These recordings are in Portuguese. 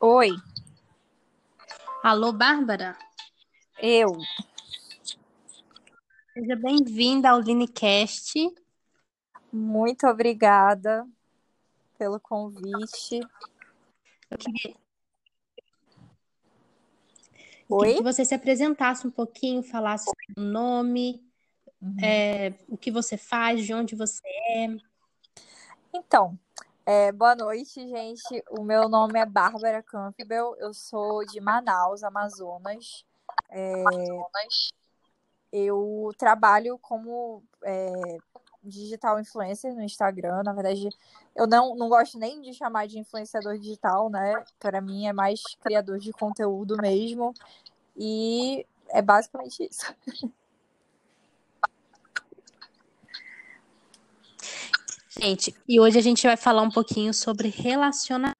Oi, Alô, Bárbara? eu. Seja bem-vinda ao Linecast. Muito obrigada pelo convite. Eu queria, Oi? queria que você se apresentasse um pouquinho, falasse o nome, Uhum. é, o que você faz, de onde você é. Então, é, boa noite, gente. O meu nome é Bárbara Campbell, eu sou de Manaus, Amazonas. É, eu trabalho como é, digital influencer no Instagram. Na verdade, eu não, não gosto nem de chamar de influenciador digital, né? Para mim é mais criador de conteúdo mesmo. E é basicamente isso. Gente, e hoje a gente vai falar um pouquinho sobre relacionamento.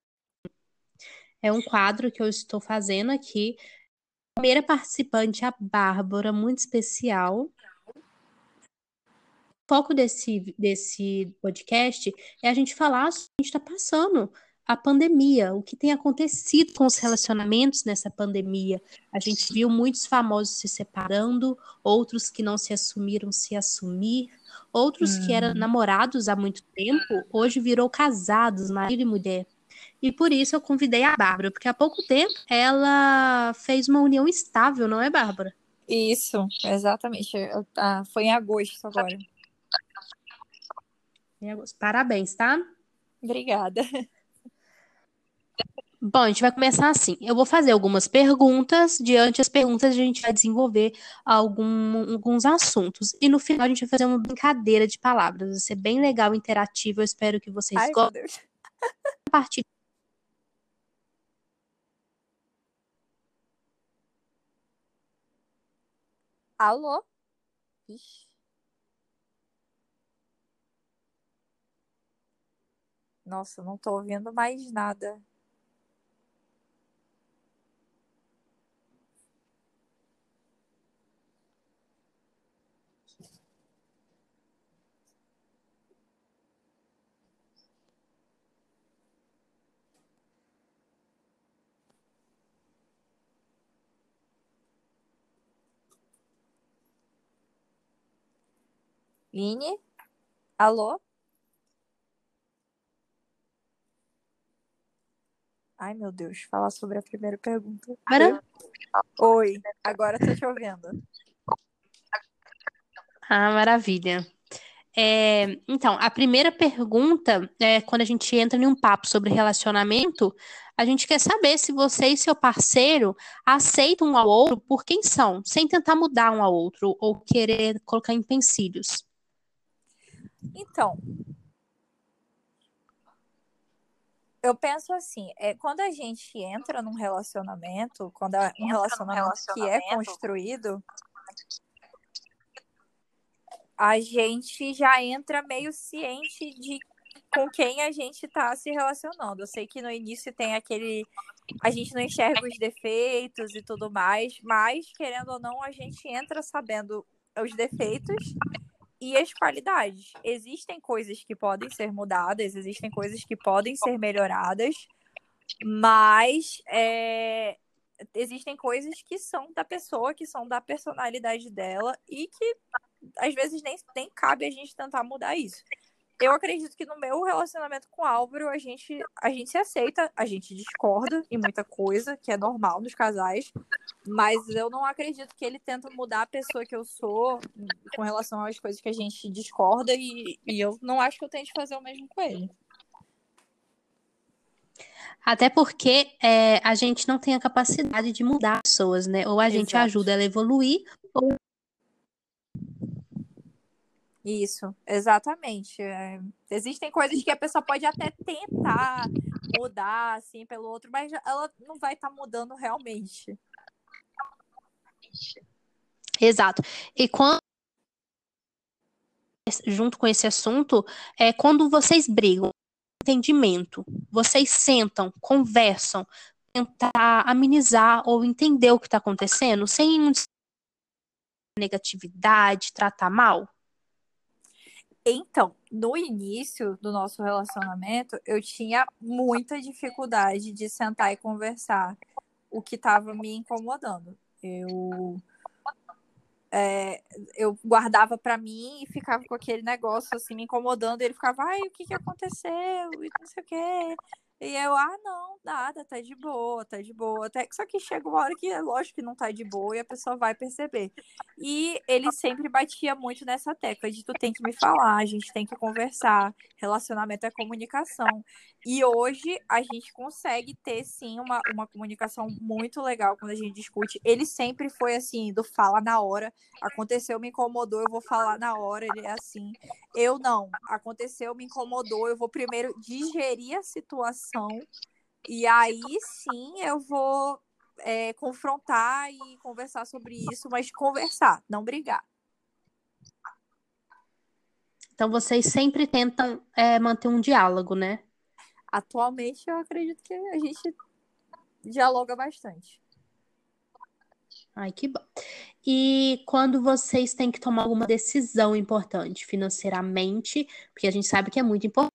É um quadro que eu estou fazendo aqui. A primeira participante, a Bárbara, muito especial. O foco desse, desse podcast é a gente falar sobre o que a gente está passando, a pandemia, o que tem acontecido com os relacionamentos nessa pandemia. A gente viu muitos famosos se separando, outros que não se assumiram se assumir, outros que eram Uhum. namorados há muito tempo, hoje virou casados, marido e mulher. E por isso eu convidei a Bárbara, porque há pouco tempo ela fez uma união estável, não é, Bárbara? Isso, exatamente. Eu- ah, foi em agosto agora. Em agosto. Parabéns, tá? Obrigada. Bom, a gente vai começar assim. Eu vou fazer algumas perguntas. Diante das perguntas, a gente vai desenvolver algum- alguns assuntos. E no final, a gente vai fazer uma brincadeira de palavras. Vai ser bem legal, interativo. Eu espero que vocês Ai, gostem. Deus. Compartilhem. Alô? Ixi. Nossa, não tô ouvindo mais nada. Line? Alô? Ai, meu Deus, falar sobre a primeira pergunta. Bárbara? Oi, agora tô te ouvindo. Ah, maravilha. É, então, a primeira pergunta é quando a gente entra em um papo sobre relacionamento, a gente quer saber se você e seu parceiro aceitam um ao outro por quem são, sem tentar mudar um ao outro ou querer colocar empecilhos. Então, eu penso assim, é, quando a gente entra num relacionamento, quando é um relacionamento que é construído, a gente já entra meio ciente de com quem a gente tá se relacionando. Eu sei que no início tem aquele. A gente não enxerga os defeitos e tudo mais, mas, querendo ou não, a gente entra sabendo os defeitos e as qualidades. Existem coisas que podem ser mudadas, existem coisas que podem ser melhoradas, mas é, existem coisas que são da pessoa, que são da personalidade dela e que às vezes nem, nem cabe a gente tentar mudar isso. Eu acredito que no meu relacionamento com o Álvaro, a gente, a gente se aceita, a gente discorda em muita coisa, que é normal nos casais, mas eu não acredito que ele tenta mudar a pessoa que eu sou com relação às coisas que a gente discorda, e, e eu não acho que eu tente fazer o mesmo com ele. Até porque é, a gente não tem a capacidade de mudar pessoas, né? Ou a gente Exato. ajuda ela a evoluir, ou Isso, exatamente. É, existem coisas que a pessoa pode até tentar mudar, assim, pelo outro, mas ela não vai estar mudando realmente. Exato. E quando, junto com esse assunto, é quando vocês brigam, entendimento, vocês sentam, conversam, tentar amenizar ou entender o que está acontecendo, sem negatividade, tratar mal. Então, no início do nosso relacionamento, eu tinha muita dificuldade de sentar e conversar o que estava me incomodando. Eu é, eu guardava para mim e ficava com aquele negócio assim me incomodando. Ele ficava, ai, o que que aconteceu? E não sei o quê. E eu, ah, não, nada, tá de boa, tá de boa. Até, só que chega uma hora que é lógico que não tá de boa e a pessoa vai perceber. E ele sempre batia muito nessa tecla de tu tem que me falar, a gente tem que conversar, relacionamento é comunicação. E hoje a gente consegue ter sim uma, uma comunicação muito legal quando a gente discute. Ele sempre foi assim, do fala na hora. Aconteceu, me incomodou, eu vou falar na hora. Ele é assim. Eu não. Aconteceu, me incomodou, eu vou primeiro digerir a situação. E aí sim eu vou é, confrontar e conversar sobre isso, mas conversar, não brigar. Então vocês sempre tentam é, manter um diálogo, né? Atualmente eu acredito que a gente dialoga bastante. Ai, que bom. E quando vocês têm que tomar alguma decisão importante financeiramente, porque a gente sabe que é muito importante,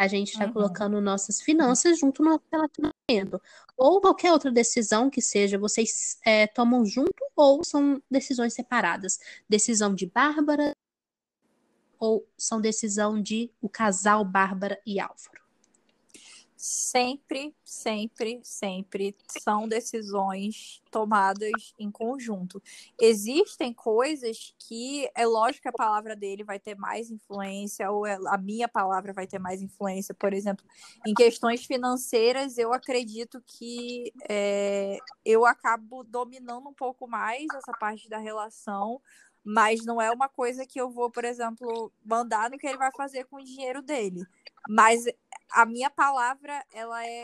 a gente está uhum. colocando nossas finanças junto no relacionamento. Ou qualquer outra decisão que seja, vocês é, tomam junto ou são decisões separadas? Decisão de Bárbara ou são decisão de o casal Bárbara e Álvaro? Sempre, sempre, sempre são decisões tomadas em conjunto. Existem coisas que é lógico que a palavra dele vai ter mais influência, ou é, a minha palavra vai ter mais influência. Por exemplo, em questões financeiras, eu acredito que é, eu acabo dominando um pouco mais essa parte da relação. Mas não é uma coisa que eu vou, por exemplo, mandar no que ele vai fazer com o dinheiro dele. Mas a minha palavra ela é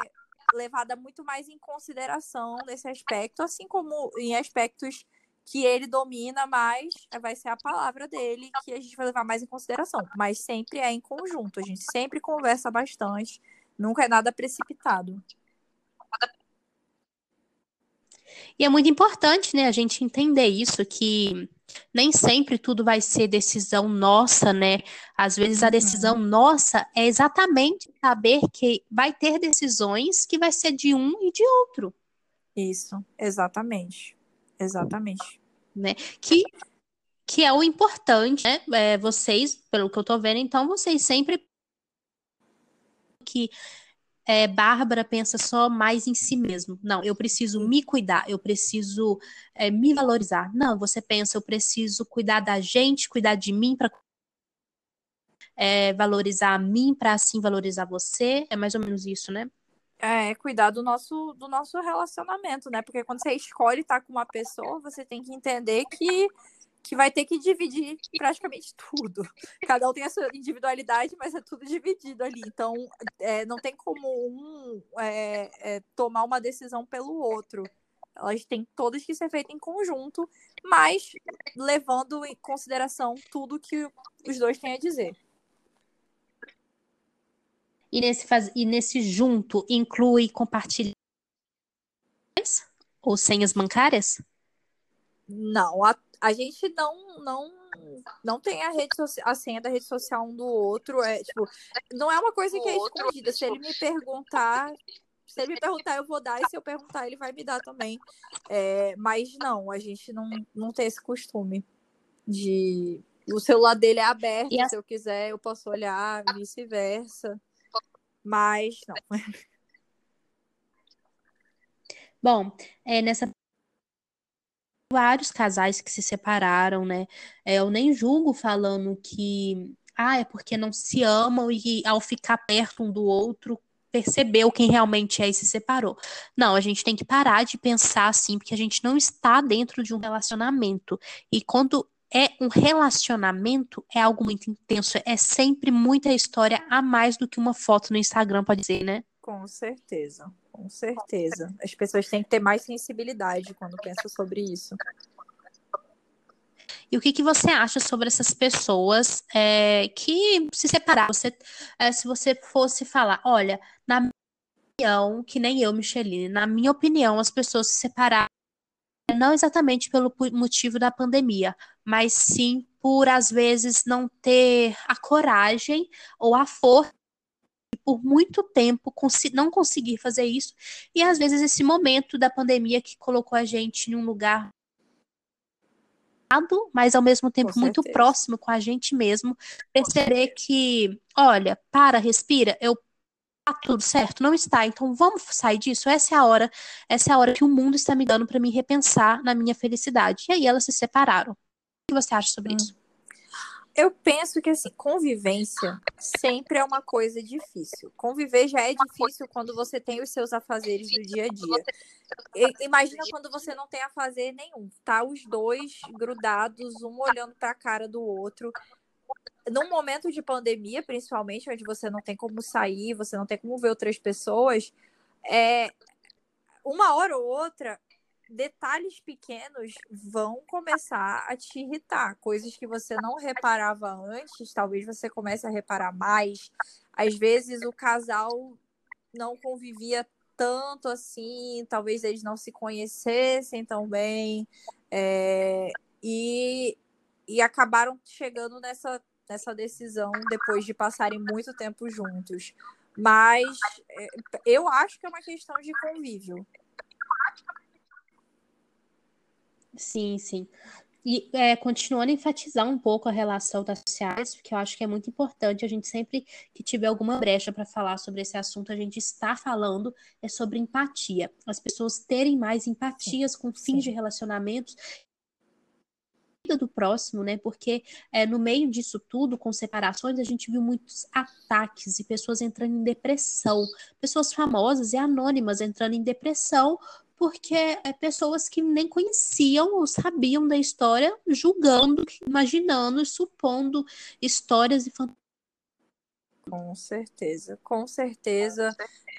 levada muito mais em consideração nesse aspecto, assim como em aspectos que ele domina mais, vai ser a palavra dele que a gente vai levar mais em consideração. Mas sempre é em conjunto, a gente sempre conversa bastante, nunca é nada precipitado. E é muito importante, né, a gente entender isso, que nem sempre tudo vai ser decisão nossa, né? Às vezes a decisão uhum. nossa é exatamente saber que vai ter decisões que vai ser de um e de outro. Isso, exatamente. Exatamente. Né? Que, que é o importante, né? É, vocês, pelo que eu tô vendo, então, vocês sempre que é, Bárbara pensa só mais em si mesmo. Não, eu preciso me cuidar, eu preciso é, me valorizar. Não, você pensa, eu preciso cuidar da gente, cuidar de mim para é, valorizar a mim, para assim valorizar você. É mais ou menos isso, né? É, cuidar do nosso, do nosso relacionamento, né? Porque quando você escolhe estar com uma pessoa, você tem que entender que que vai ter que dividir praticamente tudo. Cada um tem a sua individualidade, mas é tudo dividido ali. Então, é, não tem como um é, é, tomar uma decisão pelo outro. Elas têm todas que ser feitas em conjunto, mas levando em consideração tudo que os dois têm a dizer. E nesse, faz... e nesse junto inclui compartilhar ou senhas bancárias? Não, a, a gente não não não tem a rede social, a senha da rede social um do outro, é tipo, não é uma coisa que é escondida. Se ele me perguntar, se ele me perguntar, eu vou dar, e se eu perguntar, ele vai me dar também. É, mas não, a gente não, não tem esse costume de. O celular dele é aberto, a... se eu quiser, eu posso olhar, vice-versa. Mas não. Bom, é, nessa vários casais que se separaram, né? É, eu nem julgo falando que ah, é porque não se amam e ao ficar perto um do outro percebeu quem realmente é e se separou. Não, a gente tem que parar de pensar assim, porque a gente não está dentro de um relacionamento. E quando é um relacionamento, é algo muito intenso, é sempre muita história a mais do que uma foto no Instagram, pode dizer, né? Com certeza. Com certeza. As pessoas têm que ter mais sensibilidade quando pensam sobre isso. E o que, que você acha sobre essas pessoas é, que se separaram? Você, é, se você fosse falar, olha, na minha opinião, que nem eu, Micheline, na minha opinião, as pessoas se separaram não exatamente pelo motivo da pandemia, mas sim por às vezes não ter a coragem ou a força por muito tempo não conseguir fazer isso e às vezes esse momento da pandemia que colocou a gente em um lugar mas ao mesmo tempo com muito certeza. próximo com a gente mesmo, perceber que, olha, para, respira, eu tá tudo certo, não está. Então vamos sair disso. Essa é a hora, essa é a hora que o mundo está me dando para me repensar na minha felicidade. E aí elas se separaram. O que você acha sobre hum. isso? Eu penso que assim, convivência sempre é uma coisa difícil. Conviver já é difícil quando você tem os seus afazeres do dia a dia. Imagina quando você não tem a fazer nenhum, tá os dois grudados, um olhando para a cara do outro. Num momento de pandemia, principalmente, onde você não tem como sair, você não tem como ver outras pessoas, é uma hora ou outra detalhes pequenos vão começar a te irritar. Coisas que você não reparava antes, talvez você comece a reparar mais. Às vezes o casal não convivia tanto assim, talvez eles não se conhecessem tão bem. É, e, e acabaram chegando nessa, nessa decisão depois de passarem muito tempo juntos. Mas é, eu acho que é uma questão de convívio. Sim, sim. E é, continuando a enfatizar um pouco a relação das sociais, porque eu acho que é muito importante a gente sempre que tiver alguma brecha para falar sobre esse assunto, a gente está falando é sobre empatia. As pessoas terem mais empatias com fins de relacionamentos do próximo, né? Porque é, no meio disso tudo, com separações, a gente viu muitos ataques e pessoas entrando em depressão, pessoas famosas e anônimas entrando em depressão porque é pessoas que nem conheciam ou sabiam da história, julgando, imaginando e supondo histórias e fantasias. Com certeza, com certeza.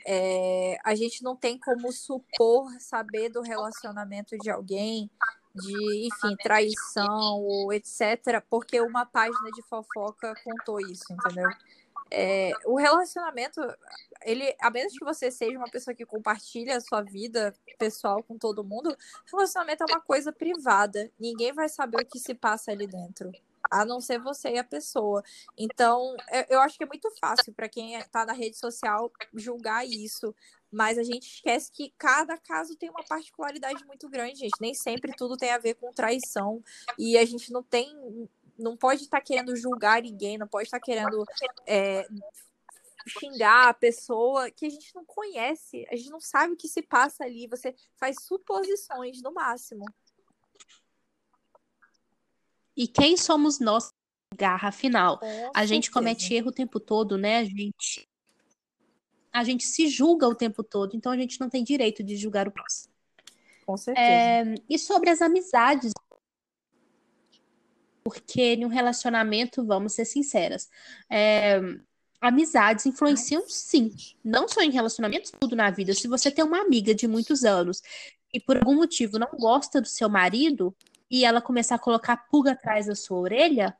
É, a gente não tem como supor saber do relacionamento de alguém, de, enfim, traição ou etc., porque uma página de fofoca contou isso, entendeu? É, o relacionamento, ele, a menos que você seja uma pessoa que compartilha a sua vida pessoal com todo mundo, relacionamento é uma coisa privada. Ninguém vai saber o que se passa ali dentro, a não ser você e a pessoa. Então, eu acho que é muito fácil para quem está na rede social julgar isso. Mas a gente esquece que cada caso tem uma particularidade muito grande, gente. Nem sempre tudo tem a ver com traição. E a gente não tem não pode estar tá querendo julgar ninguém, não pode estar tá querendo é, xingar a pessoa que a gente não conhece, a gente não sabe o que se passa ali, você faz suposições no máximo. E quem somos nós? Garra final. Com a gente comete erro o tempo todo, né? A gente a gente se julga o tempo todo, então a gente não tem direito de julgar o próximo. Com certeza. É, e sobre as amizades, porque em um relacionamento, vamos ser sinceras, é, amizades influenciam sim, não só em relacionamentos, tudo na vida. Se você tem uma amiga de muitos anos e por algum motivo não gosta do seu marido e ela começar a colocar pulga atrás da sua orelha,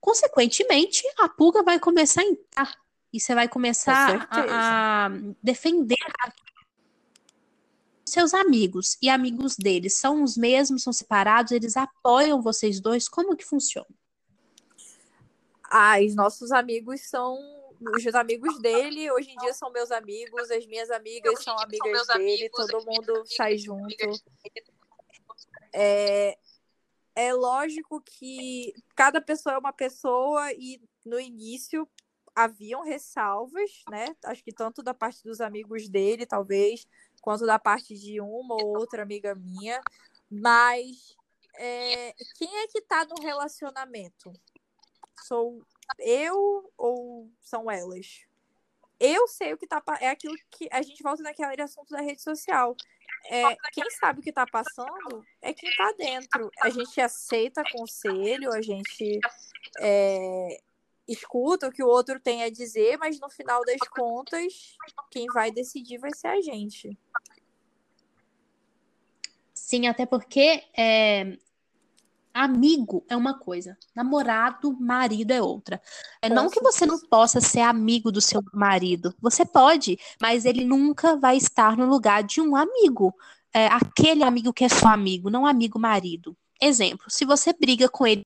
consequentemente a pulga vai começar a entrar e você vai começar a, a defender seus amigos e amigos deles são os mesmos, são separados, eles apoiam vocês dois? Como que funciona? Ah, os nossos amigos são os amigos dele, hoje em dia são meus amigos, as minhas amigas são amigas dele, todo mundo sai junto. É, é lógico que cada pessoa é uma pessoa e no início haviam ressalvas, né? Acho que tanto da parte dos amigos dele, talvez, quanto da parte de uma ou outra amiga minha. Mas é, quem é que tá no relacionamento? Sou eu ou são elas? Eu sei o que tá. É aquilo que a gente volta naquele assunto da rede social. É, quem sabe o que tá passando é quem tá dentro. A gente aceita conselho, a gente é, escuta o que o outro tem a dizer, mas no final das contas, quem vai decidir vai ser a gente. Sim, até porque é, amigo é uma coisa, namorado, marido é outra. É não que você não possa ser amigo do seu marido, você pode, mas ele nunca vai estar no lugar de um amigo. É, aquele amigo que é só amigo, não amigo marido. Exemplo, se você briga com ele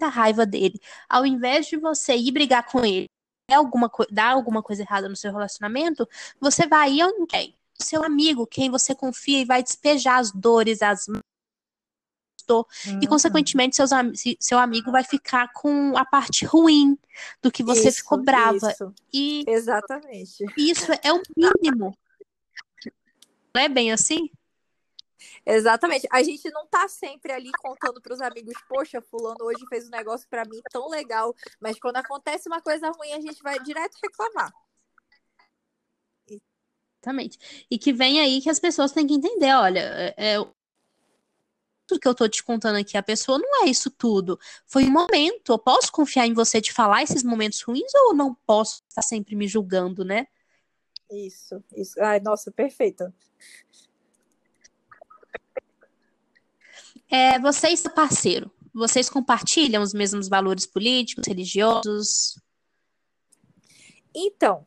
muita raiva dele. Ao invés de você ir brigar com ele, alguma dar alguma coisa errada no seu relacionamento, você vai ir em quem? Seu amigo, quem você confia e vai despejar as dores, as Uhum. E, consequentemente, seus, seu amigo vai ficar com a parte ruim do que você isso, ficou brava. Isso. E Exatamente. Isso é o mínimo. Não é bem assim? Exatamente. A gente não tá sempre ali contando para os amigos, poxa, fulano hoje fez um negócio para mim tão legal, mas quando acontece uma coisa ruim, a gente vai direto reclamar. Exatamente. E que vem aí que as pessoas têm que entender, olha, é, é tudo que eu tô te contando aqui, a pessoa não é isso tudo. Foi um momento. Eu posso confiar em você de falar esses momentos ruins ou não posso estar sempre me julgando, né? Isso, isso. Ai, nossa, perfeita. É, você e seu parceiro, vocês compartilham os mesmos valores políticos, religiosos? Então,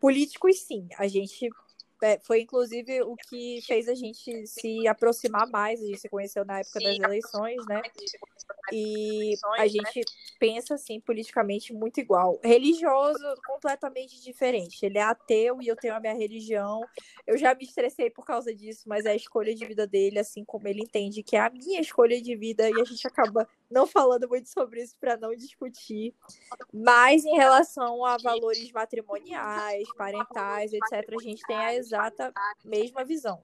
políticos sim. A gente é, foi inclusive o que fez a gente se aproximar mais. A gente se conheceu na época das eleições, né? E a gente pensa assim politicamente muito igual. Religioso completamente diferente. Ele é ateu e eu tenho a minha religião. Eu já me estressei por causa disso, mas é a escolha de vida dele, assim como ele entende que é a minha escolha de vida e a gente acaba não falando muito sobre isso para não discutir. Mas em relação a valores matrimoniais, parentais, etc, a gente tem a exata mesma visão.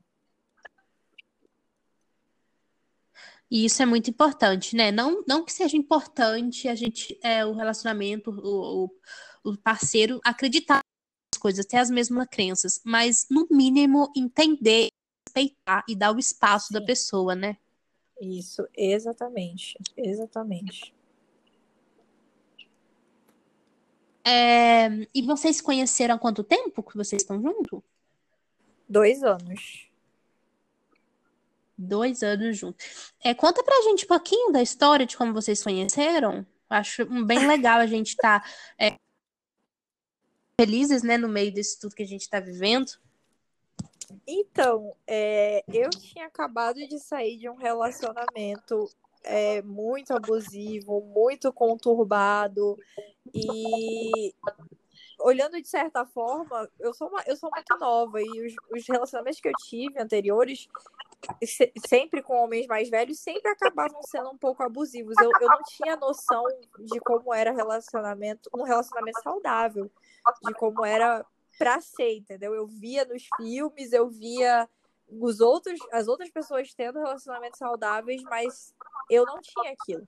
E isso é muito importante, né? Não, não que seja importante a gente, é, o relacionamento, o, o, parceiro acreditar nas coisas, ter as mesmas crenças, mas no mínimo entender, respeitar e dar o espaço Sim. da pessoa, né? Isso, exatamente, exatamente. É, e vocês conheceram há quanto tempo que vocês estão juntos? Dois anos. Dois anos juntos. É, conta pra gente um pouquinho da história de como vocês conheceram. Acho bem legal a gente estar tá, é, felizes, né, no meio disso tudo que a gente está vivendo. Então, é, eu tinha acabado de sair de um relacionamento é, muito abusivo, muito conturbado e olhando de certa forma, eu sou, uma, eu sou muito nova e os, os relacionamentos que eu tive anteriores se, sempre com homens mais velhos, sempre acabavam sendo um pouco abusivos. Eu, eu não tinha noção de como era relacionamento, um relacionamento saudável, de como era pra ser, entendeu? Eu via nos filmes, eu via os outros, as outras pessoas tendo relacionamentos saudáveis, mas eu não tinha aquilo.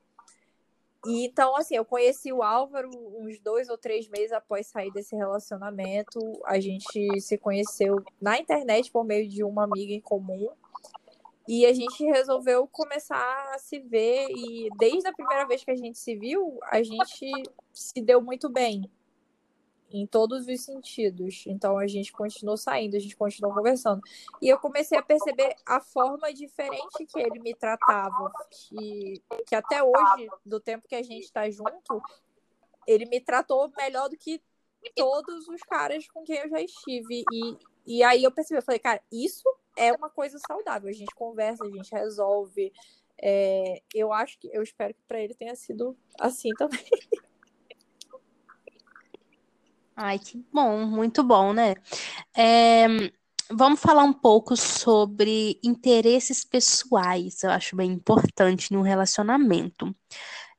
E então, assim, eu conheci o Álvaro uns dois ou três meses após sair desse relacionamento. A gente se conheceu na internet por meio de uma amiga em comum. E a gente resolveu começar a se ver, e desde a primeira vez que a gente se viu, a gente se deu muito bem em todos os sentidos. Então a gente continuou saindo, a gente continuou conversando. E eu comecei a perceber a forma diferente que ele me tratava, que, que até hoje, do tempo que a gente está junto, ele me tratou melhor do que todos os caras com quem eu já estive. E, e aí eu percebi, eu falei, cara, isso é uma coisa saudável. A gente conversa, a gente resolve. É, eu acho que eu espero que para ele tenha sido assim também. Ai, que bom, muito bom, né? É, vamos falar um pouco sobre interesses pessoais. Eu acho bem importante no relacionamento.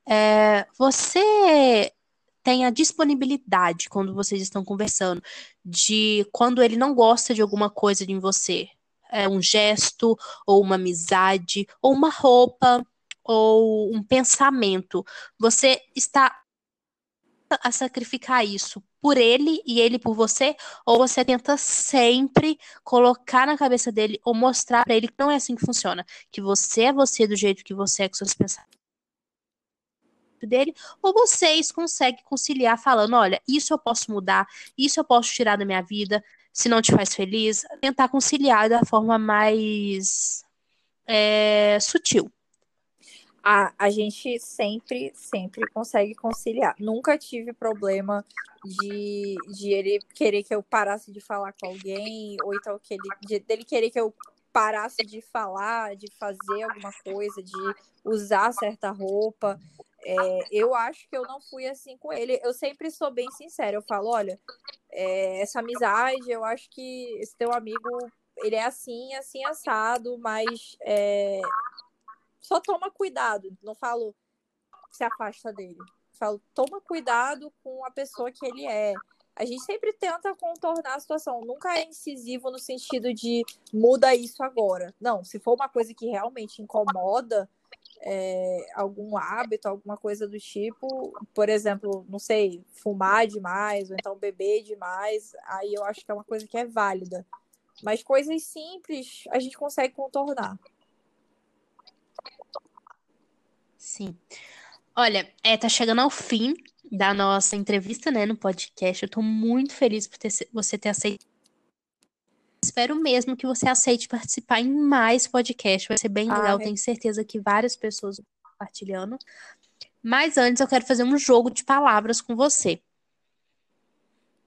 É, você tem a disponibilidade quando vocês estão conversando de quando ele não gosta de alguma coisa em você, é, um gesto, ou uma amizade, ou uma roupa, ou um pensamento. Você está a sacrificar isso por ele e ele por você, ou você tenta sempre colocar na cabeça dele ou mostrar para ele que não é assim que funciona, que você é você do jeito que você é com seus pensamentos dele, ou vocês conseguem conciliar falando, olha, isso eu posso mudar, isso eu posso tirar da minha vida, se não te faz feliz, tentar conciliar da forma mais é, sutil. A, a gente sempre, sempre consegue conciliar. Nunca tive problema de, de ele querer que eu parasse de falar com alguém, ou então que ele, de, dele querer que eu parasse de falar, de fazer alguma coisa, de usar certa roupa. É, eu acho que eu não fui assim com ele. Eu sempre sou bem sincera. Eu falo, olha, é, essa amizade, eu acho que esse teu amigo, ele é assim, assim, assado, mas é, só toma cuidado. Não falo, se afasta dele. Falo, toma cuidado com a pessoa que ele é. A gente sempre tenta contornar a situação. Nunca é incisivo no sentido de muda isso agora. Não, se for uma coisa que realmente incomoda, é, algum hábito, alguma coisa do tipo, por exemplo, não sei, fumar demais, ou então beber demais, aí eu acho que é uma coisa que é válida. Mas coisas simples a gente consegue contornar. Sim. Olha, é, tá chegando ao fim da nossa entrevista, né, no podcast. Eu tô muito feliz por ter, você ter aceito espero mesmo que você aceite participar em mais podcast. Vai ser bem legal. Tenho certeza que várias pessoas vão compartilhando. Mas antes eu quero fazer um jogo de palavras com você.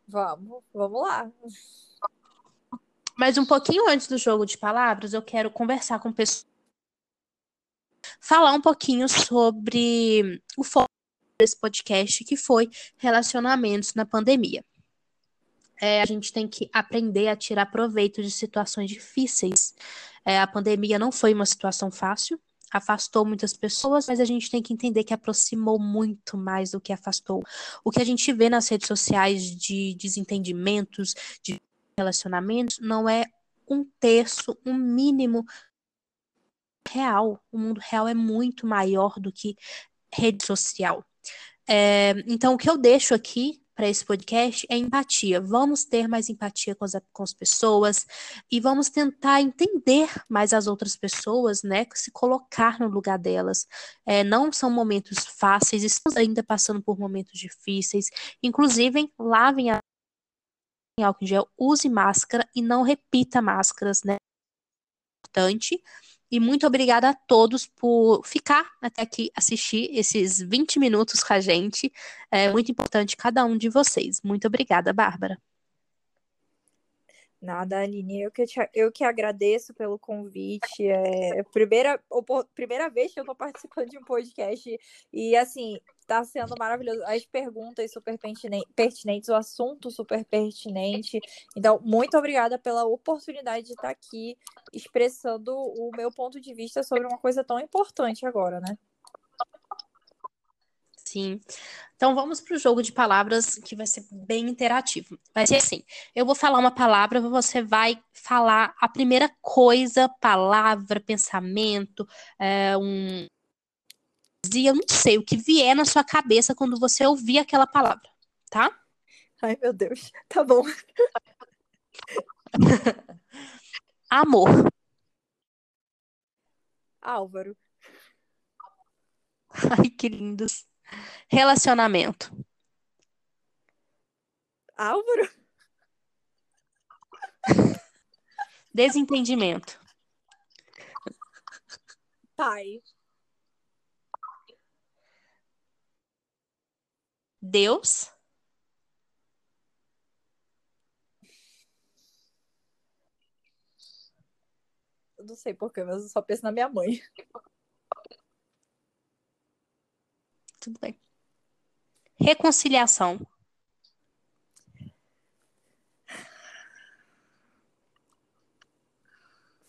Vamos, vamos lá. Mas um pouquinho antes do jogo de palavras, eu quero conversar com pessoas. Falar um pouquinho sobre o foco desse podcast, que foi relacionamentos na pandemia é, a gente tem que aprender a tirar proveito de situações difíceis. É, a pandemia não foi uma situação fácil, afastou muitas pessoas, mas a gente tem que entender que aproximou muito mais do que afastou. O que a gente vê nas redes sociais de desentendimentos, de relacionamentos, não é um terço, um mínimo real. O mundo real é muito maior do que rede social. É, então, o que eu deixo aqui para esse podcast é empatia. Vamos ter mais empatia com as, com as pessoas e vamos tentar entender mais as outras pessoas, né? Se colocar no lugar delas. É, não são momentos fáceis, estamos ainda passando por momentos difíceis. Inclusive, lavem a álcool em gel, use máscara e não repita máscaras, né? Importante. E muito obrigada a todos por ficar até aqui assistir esses 20 minutos com a gente. É muito importante cada um de vocês. Muito obrigada, Bárbara. Nada, Aline, eu que, te, eu que agradeço pelo convite. É a primeira, primeira vez que eu estou participando de um podcast e, assim, está sendo maravilhoso. As perguntas super pertinentes, o assunto super pertinente. Então, muito obrigada pela oportunidade de estar aqui expressando o meu ponto de vista sobre uma coisa tão importante agora, né? Sim. Então vamos para o jogo de palavras que vai ser bem interativo. Vai ser assim: eu vou falar uma palavra, você vai falar a primeira coisa, palavra, pensamento, é, um. Eu não sei o que vier na sua cabeça quando você ouvir aquela palavra, tá? Ai, meu Deus. Tá bom. Amor. Álvaro. Ai, que lindos. Relacionamento. Álvaro? Desentendimento. Pai. Deus. Eu não sei porquê, mas eu só penso na minha mãe. Tudo bem. Reconciliação.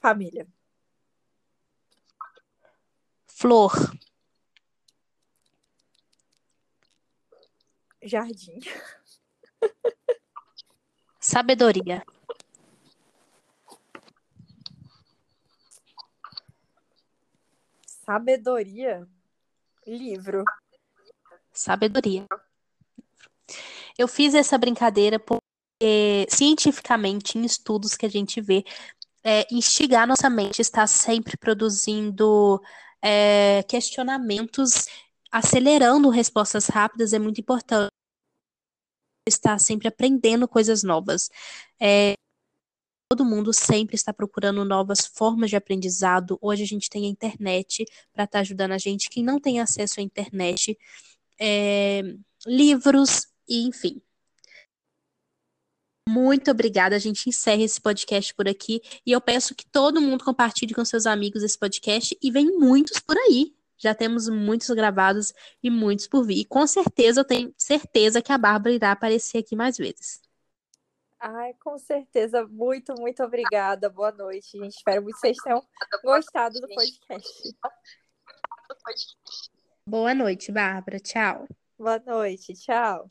Família. Flor. Jardim. Sabedoria. Sabedoria. Livro. Sabedoria. Eu fiz essa brincadeira porque, cientificamente, em estudos que a gente vê, é, instigar nossa mente está sempre produzindo é, questionamentos, acelerando respostas rápidas é muito importante. Estar sempre aprendendo coisas novas. É, todo mundo sempre está procurando novas formas de aprendizado. Hoje a gente tem a internet para estar tá ajudando a gente. Quem não tem acesso à internet é, livros e enfim. Muito obrigada. A gente encerra esse podcast por aqui. E eu peço que todo mundo compartilhe com seus amigos esse podcast. E vem muitos por aí. Já temos muitos gravados e muitos por vir. E com certeza eu tenho certeza que a Bárbara irá aparecer aqui mais vezes. Ai, com certeza. Muito, muito obrigada. Boa noite, gente. Espero muito que vocês tenham gostado do podcast. Boa noite, Bárbara. Tchau. Boa noite. Tchau.